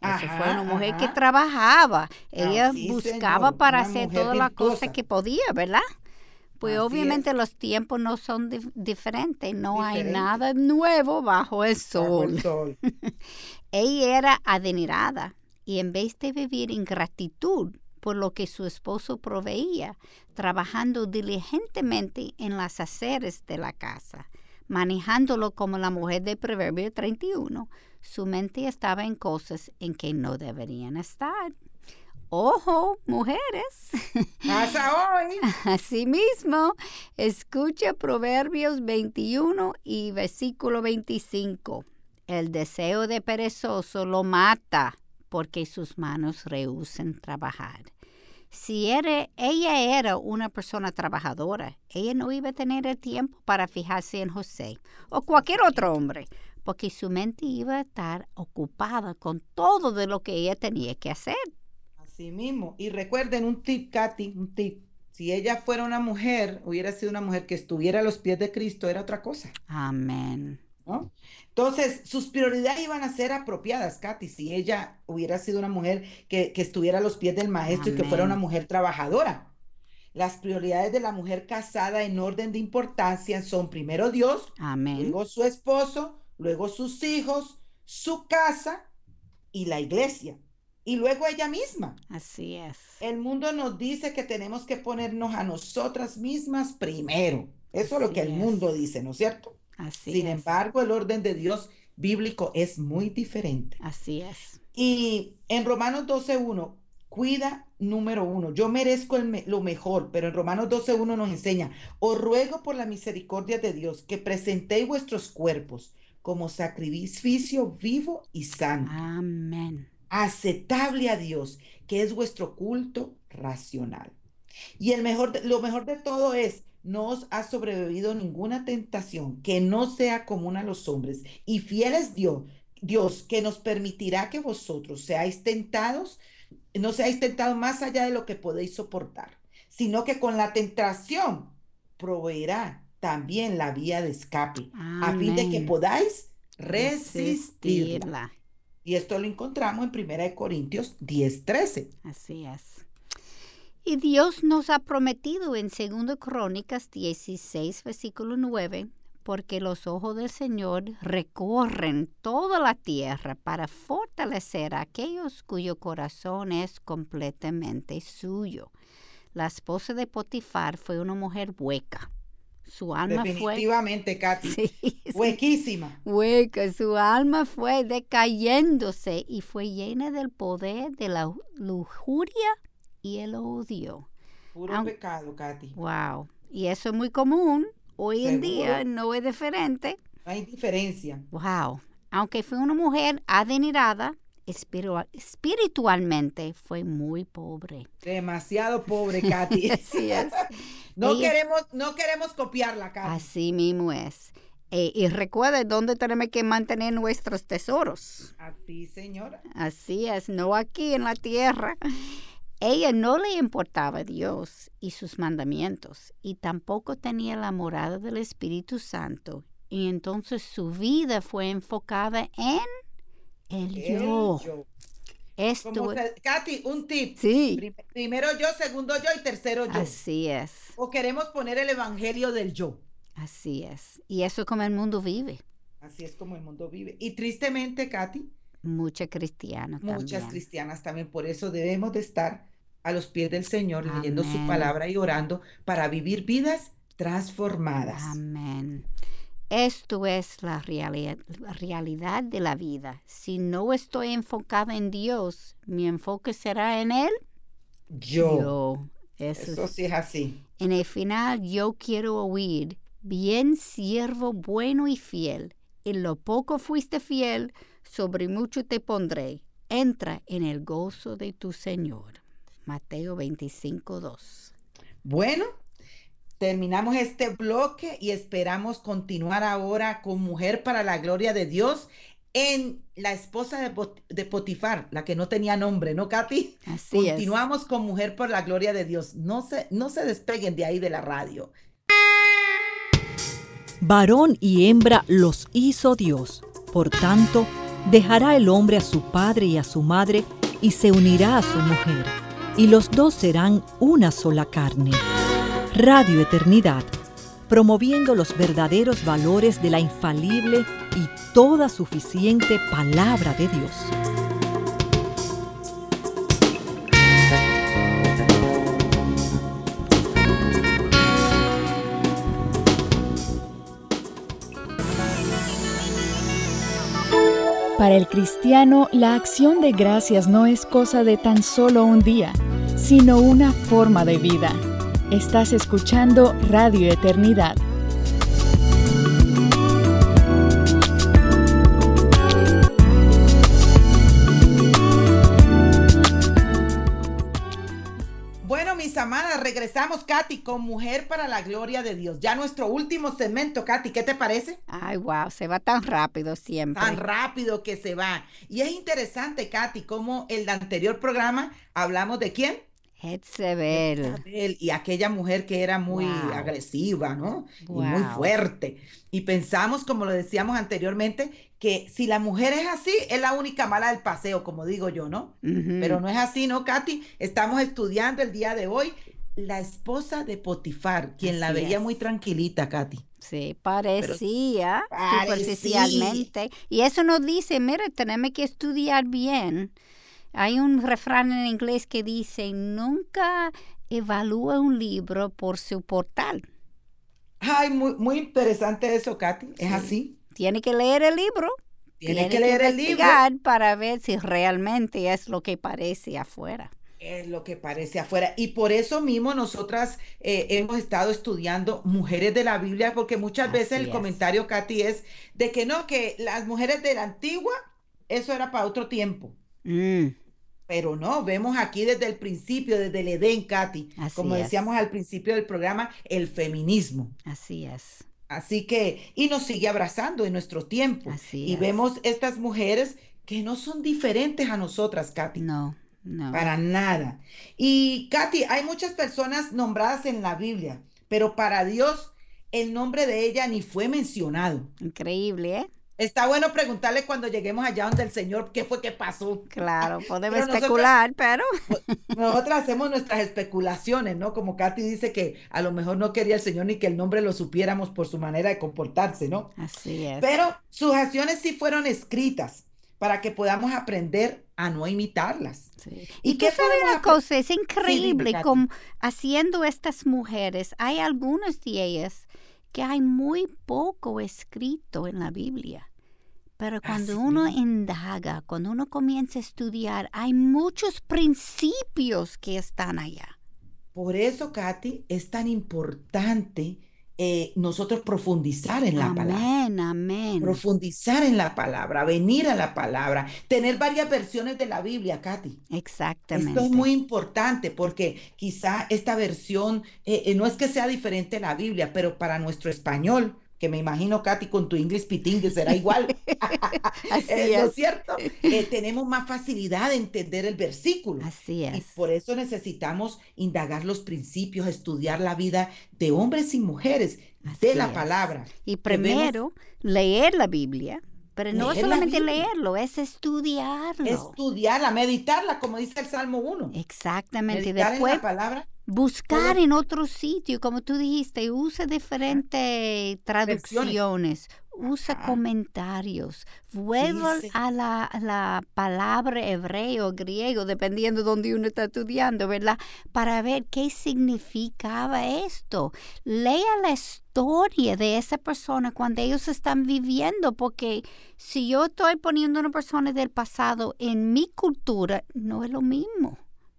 Esa fue una mujer que trabajaba. Ella buscaba para hacer todas las cosas que podía, ¿verdad? Pues obviamente los tiempos no son diferentes, no hay nada nuevo bajo el sol. el sol. Ella era adinerada y en vez de vivir en gratitud por lo que su esposo proveía, trabajando diligentemente en las haceres de la casa, manejándolo como la mujer de Proverbio 31. Su mente estaba en cosas en que no deberían estar. Ojo, mujeres. Pasa hoy. Asimismo, escucha Proverbios 21 y versículo 25. El deseo de perezoso lo mata porque sus manos rehusen trabajar si era, ella era una persona trabajadora, ella no iba a tener el tiempo para fijarse en José o cualquier otro hombre, porque su mente iba a estar ocupada con todo de lo que ella tenía que hacer. Así mismo. Y recuerden un tip, Katy, un tip. Si ella fuera una mujer, hubiera sido una mujer que estuviera a los pies de Cristo, era otra cosa. Amén. Entonces, sus prioridades iban a ser apropiadas, Katy, si ella hubiera sido una mujer que, estuviera a los pies del maestro y que fuera una mujer trabajadora. Las prioridades de la mujer casada en orden de importancia son primero Dios, luego su esposo, luego sus hijos, su casa y la iglesia. Y luego ella misma. Así es. El mundo nos dice que tenemos que ponernos a nosotras mismas primero. Eso es lo que el mundo dice, ¿no es cierto? Así Sin embargo, el orden de Dios bíblico es muy diferente. Así es. Y en Romanos 12.1, cuida número uno, yo merezco lo mejor, pero en Romanos 12.1 nos enseña, os ruego por la misericordia de Dios que presentéis vuestros cuerpos como sacrificio vivo y santo. Amén. Aceptable a Dios, que es vuestro culto racional. Y el mejor, lo mejor de todo es, no os ha sobrevivido ninguna tentación que no sea común a los hombres. Y fiel es Dios, Dios, que nos permitirá que vosotros seáis tentados, no seáis tentados más allá de lo que podéis soportar, sino que con la tentación proveerá también la vía de escape, a fin de que podáis resistirla. Y esto lo encontramos en 1 Corintios 10, 13. Así es. Y Dios nos ha prometido en 2 Crónicas 16, versículo 9, porque los ojos del Señor recorren toda la tierra para fortalecer a aquellos cuyo corazón es completamente suyo. La esposa de Potifar fue una mujer hueca. Su alma Definitivamente, Katy. Huequísima. Hueca. Su alma fue decayéndose y fue llena del poder de la lujuria y el odio. Puro pecado, Katy. Wow. Y eso es muy común. Hoy en día no es diferente. No hay diferencia. Wow. Aunque fue una mujer adinerada, espiritualmente fue muy pobre. Demasiado pobre, Katy. Así es. No, queremos, no queremos copiarla, Katy. Así mismo es. Eh, y recuerde dónde tenemos que mantener nuestros tesoros. Así, señora. Así es, no aquí en la tierra. Ella no le importaba Dios y sus mandamientos, y tampoco tenía la morada del Espíritu Santo, y entonces su vida fue enfocada en el, yo. Esto Katy, un tip. Sí. Primero yo, segundo yo y tercero yo. Así es. O queremos poner el evangelio del yo. Así es. Y eso es como el mundo vive. Así es como el mundo vive. Y tristemente, Katy, Muchas cristianas Muchas cristianas también. Por eso debemos de estar a los pies del Señor, leyendo su palabra y orando para vivir vidas transformadas. Amén. Esto es la realidad, de la vida. Si no estoy enfocada en Dios, mi enfoque será en Él. Yo. Eso, sí es así. En el final, yo quiero oír, bien siervo bueno y fiel. En lo poco fuiste fiel, sobre mucho te pondré. Entra en el gozo de tu Señor. Mateo 25, 2. Bueno, terminamos este bloque y esperamos continuar ahora con Mujer para la Gloria de Dios en la esposa de, Potifar, la que no tenía nombre, ¿no, Katy? Así Continuamos con Mujer para la Gloria de Dios. No se, no se despeguen de ahí de la radio. Varón y hembra los hizo Dios. Por tanto, dejará el hombre a su padre y a su madre y se unirá a su mujer, y los dos serán una sola carne. Radio Eternidad, promoviendo los verdaderos valores de la infalible y toda suficiente palabra de Dios. Para el cristiano, la acción de gracias no es cosa de tan solo un día, sino una forma de vida. Estás escuchando Radio Eternidad. amadas, regresamos, Katy, con Mujer para la Gloria de Dios. Ya nuestro último segmento, Katy, ¿qué te parece? Ay, wow, se va tan rápido siempre. Tan rápido que se va. Y es interesante, Katy, como el anterior programa hablamos de quién? Jezebel. Y aquella mujer que era muy agresiva, ¿no? Y muy fuerte. Y pensamos, como lo decíamos anteriormente, que si la mujer es así, es la única mala del paseo, como digo yo, ¿no? Pero no es así, ¿no, Katy? Estamos estudiando el día de hoy la esposa de Potifar, quien la veía muy tranquilita, Katy. Sí, parecía, superficialmente. Y eso nos dice, mira, tenemos que estudiar bien Hay un refrán en inglés que dice, nunca evalúa un libro por su portal. Ay, muy, muy interesante eso, Katy. Es así. Tiene que leer el libro. Tiene, que leer el libro. Para ver si realmente es lo que parece afuera es lo que parece afuera. Y por eso mismo nosotras eh, hemos estado estudiando mujeres de la Biblia, porque muchas veces el comentario, Katy, es de que no, que las mujeres de la antigua, eso era para otro tiempo. Mm. Pero no, vemos aquí desde el principio, desde el Edén, Katy, como decíamos al principio del programa, el feminismo. Así es. Así que, y nos sigue abrazando en nuestro tiempo. y vemos estas mujeres que no son diferentes a nosotras, Katy. No no. Para nada. Y Katy, hay muchas personas nombradas en la Biblia, pero para Dios el nombre de ella ni fue mencionado. Increíble, ¿eh? Está bueno preguntarle cuando lleguemos allá donde el Señor qué fue que pasó. Claro, podemos especular, pero... Nosotros hacemos nuestras especulaciones, ¿no? Como Katy dice que a lo mejor no quería el Señor ni que el nombre lo supiéramos por su manera de comportarse, ¿no? Así es. Pero sus acciones sí fueron escritas para que podamos aprender a no imitarlas. Y, qué sabe una cosa, es increíble como haciendo estas mujeres, hay algunas de ellas que hay muy poco escrito en la Biblia. Pero cuando uno indaga, cuando uno comienza a estudiar, hay muchos principios que están allá. Por eso, Katy, es tan importante eh, nosotros profundizar en la palabra. Amén, Profundizar en la palabra, venir a la palabra, tener varias versiones de la Biblia, Katy. Exactamente. Esto es muy importante porque quizá esta versión eh, eh, no es que sea diferente a la Biblia, pero para nuestro español, que me imagino, Katy, con tu inglés pitingue será igual. Así es. ¿No es cierto? Eh, tenemos más facilidad de entender el versículo. Así es. Y por eso necesitamos indagar los principios, estudiar la vida de hombres y mujeres de la palabra. Y primero, leer la Biblia. Pero no solamente leerlo, es estudiarlo. Estudiarla, meditarla, como dice el Salmo 1. Exactamente. Después, la palabra Buscar en otro sitio, como tú dijiste, usa diferentes traducciones, usa comentarios, vuelve a, la, palabra hebreo, griego, dependiendo de donde uno está estudiando, ¿verdad? Para ver qué significaba esto. Lea la historia de esa persona cuando ellos están viviendo, porque si yo estoy poniendo una persona del pasado en mi cultura, no es lo mismo.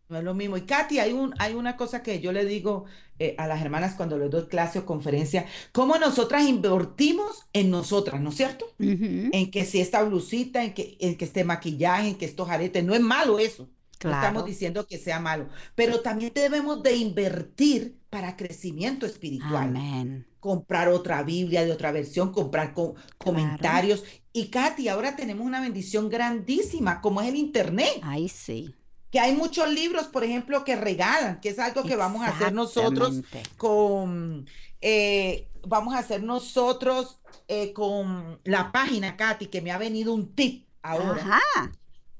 No es lo mismo. Y Katy, hay, un, hay una cosa que yo le digo eh, a las hermanas cuando les doy clase o conferencia, cómo nosotras invertimos en nosotras, ¿no es cierto? En que si esta blusita, en que, en que este maquillaje, en que estos aretes, no es malo eso. No estamos diciendo que sea malo, pero también debemos de invertir para crecimiento espiritual. Amén. Comprar otra Biblia de otra versión, comprar comentarios. Y Katy, ahora tenemos una bendición grandísima como es el Internet. Ay, sí que hay muchos libros, por ejemplo, que regalan, que es algo que vamos a hacer nosotros con, eh, vamos a hacer nosotros eh, con la página, Katy, que me ha venido un tip ahora. Ajá.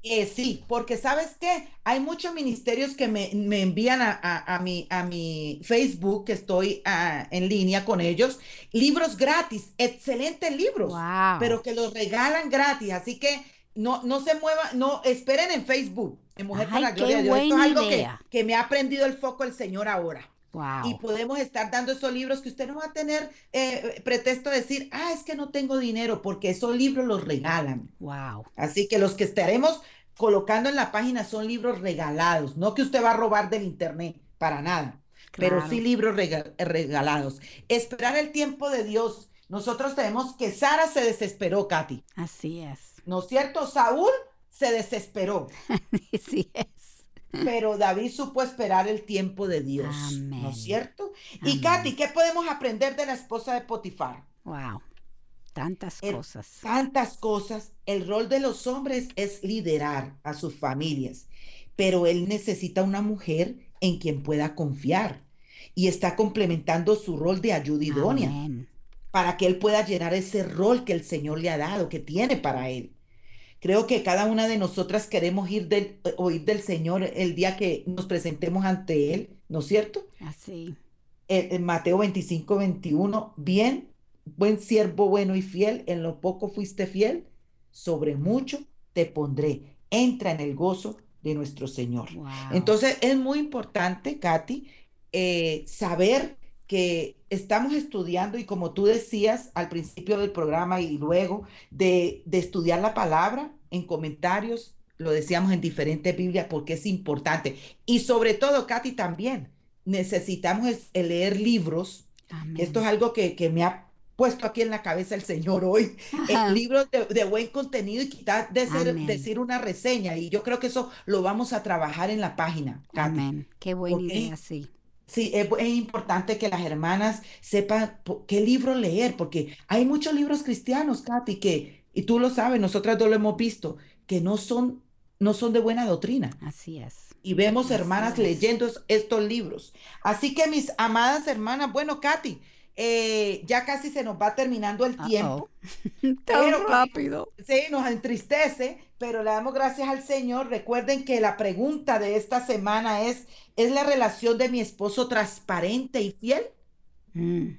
Eh, sí, porque sabes qué, hay muchos ministerios que me, envían a, mi, a mi Facebook, que estoy ah, en línea con ellos, libros gratis, excelentes libros, pero que los regalan gratis, así que no, no se mueva, no, esperen en Facebook, en Mujer para la Gloria de Dios. Esto es algo que, que, me ha prendido el foco el Señor ahora. Y podemos estar dando esos libros que usted no va a tener eh, pretexto de decir, ah, es que no tengo dinero, porque esos libros los regalan. Wow. Así que los que estaremos colocando en la página son libros regalados, no que usted va a robar del internet, para nada, pero sí libros regalados. Esperar el tiempo de Dios. Nosotros tenemos que Sara se desesperó, Katy. Así es. ¿No es cierto? Saúl se desesperó. sí es. Pero David supo esperar el tiempo de Dios. ¿No es cierto? Y Katy, ¿qué podemos aprender de la esposa de Potifar? Wow. Tantas cosas. Tantas cosas. El rol de los hombres es liderar a sus familias, pero él necesita una mujer en quien pueda confiar y está complementando su rol de ayuda idónea para que él pueda llenar ese rol que el Señor le ha dado, que tiene para él. Creo que cada una de nosotras queremos ir del, oír del Señor el día que nos presentemos ante Él, ¿no es cierto? Así. En, Mateo 25, 21, bien, buen siervo bueno y fiel, en lo poco fuiste fiel, sobre mucho te pondré. Entra en el gozo de nuestro Señor. Entonces es muy importante, Katy, eh, saber que estamos estudiando y como tú decías al principio del programa y luego de, de estudiar la palabra en comentarios, lo decíamos en diferentes Biblias porque es importante. Y sobre todo, Katy, también necesitamos leer libros. Esto es algo que, que me ha puesto aquí en la cabeza el Señor hoy, eh, libros de, buen contenido y quitar de decir una reseña. Y yo creo que eso lo vamos a trabajar en la página. Amén. Qué buena idea, sí. Sí, es, importante que las hermanas sepan qué libro leer, porque hay muchos libros cristianos, Katy, que, y tú lo sabes, nosotras lo hemos visto, que no son, no son de buena doctrina. Así es. Y vemos hermanas leyendo estos libros. Así que mis amadas hermanas, bueno, Katy, eh, ya casi se nos va terminando el tiempo. Tan rápido. Sí, nos entristece, pero le damos gracias al Señor. Recuerden que la pregunta de esta semana es, ¿es la relación de mi esposo transparente y fiel? Mm.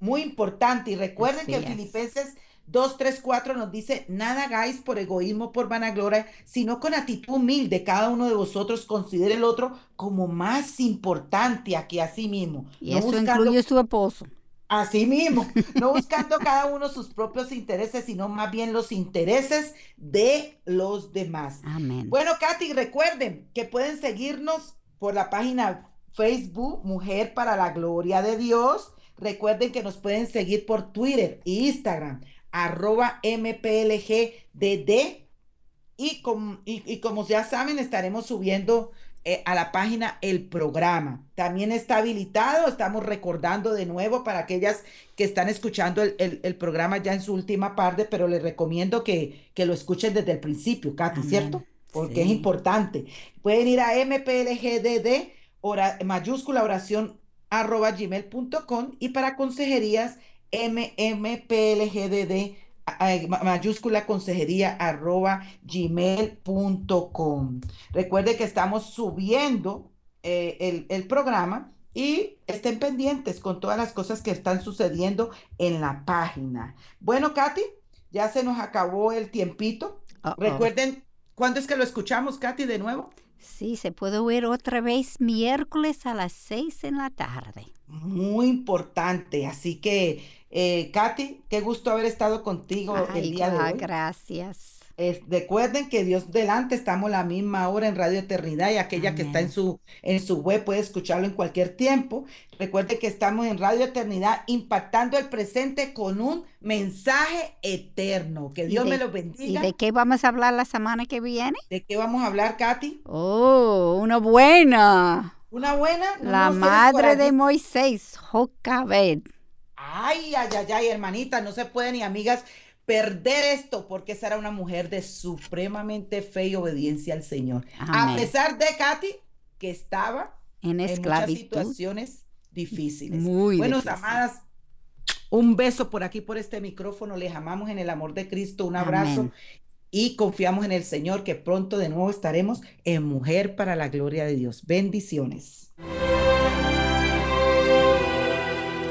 Muy importante. Y recuerden que Filipenses 2, 3, 4 nos dice, nada hagáis por egoísmo, por vanagloria, sino con actitud humilde. Cada uno de vosotros considere el otro como más importante a que a sí mismo. Y eso incluye su esposo. Así mismo, no buscando cada uno sus propios intereses, sino más bien los intereses de los demás. Amén. Bueno, Katy, recuerden que pueden seguirnos por la página Facebook Mujer para la Gloria de Dios. Recuerden que nos pueden seguir por Twitter e Instagram, arroba MPLGDD. Y, y como ya saben, estaremos subiendo eh, a la página el programa. También está habilitado, estamos recordando de nuevo para aquellas que están escuchando el, programa ya en su última parte, pero les recomiendo que, que lo escuchen desde el principio, Katy, ¿cierto? Porque es importante. Pueden ir a mplgdd, mayúscula oración arroba gmail.com y para consejerías mmpLGDD mayúscula consejería arroba gmail.com. Recuerde que estamos subiendo eh, el, programa y estén pendientes con todas las cosas que están sucediendo en la página. Bueno, Katy, ya se nos acabó el tiempito. Recuerden, ¿cuándo es que lo escuchamos, Katy, de nuevo? Sí, se puede oír otra vez miércoles a las seis en la tarde. Muy importante, así que eh, Katy, qué gusto haber estado contigo el día de hoy. Gracias. recuerden que Dios delante estamos la misma hora en Radio Eternidad y aquella que está en su, en su web puede escucharlo en cualquier tiempo. Recuerden que estamos en Radio Eternidad impactando el presente con un mensaje eterno. Que Dios me lo bendiga. ¿Y de qué vamos a hablar la semana que viene? ¿De qué vamos a hablar, Katy? Oh, una buena. ¿Una buena? la madre de Moisés, Jocabed. Ay, ay, ay, ay, hermanita, no se puede ni amigas perder esto porque esa era una mujer de supremamente fe y obediencia al Señor. A pesar de Katy, que estaba en, muchas situaciones difíciles. Muy bueno, amadas, un beso por aquí, por este micrófono. Les amamos en el amor de Cristo. Un abrazo. Y confiamos en el Señor que pronto de nuevo estaremos en Mujer para la Gloria de Dios. Bendiciones.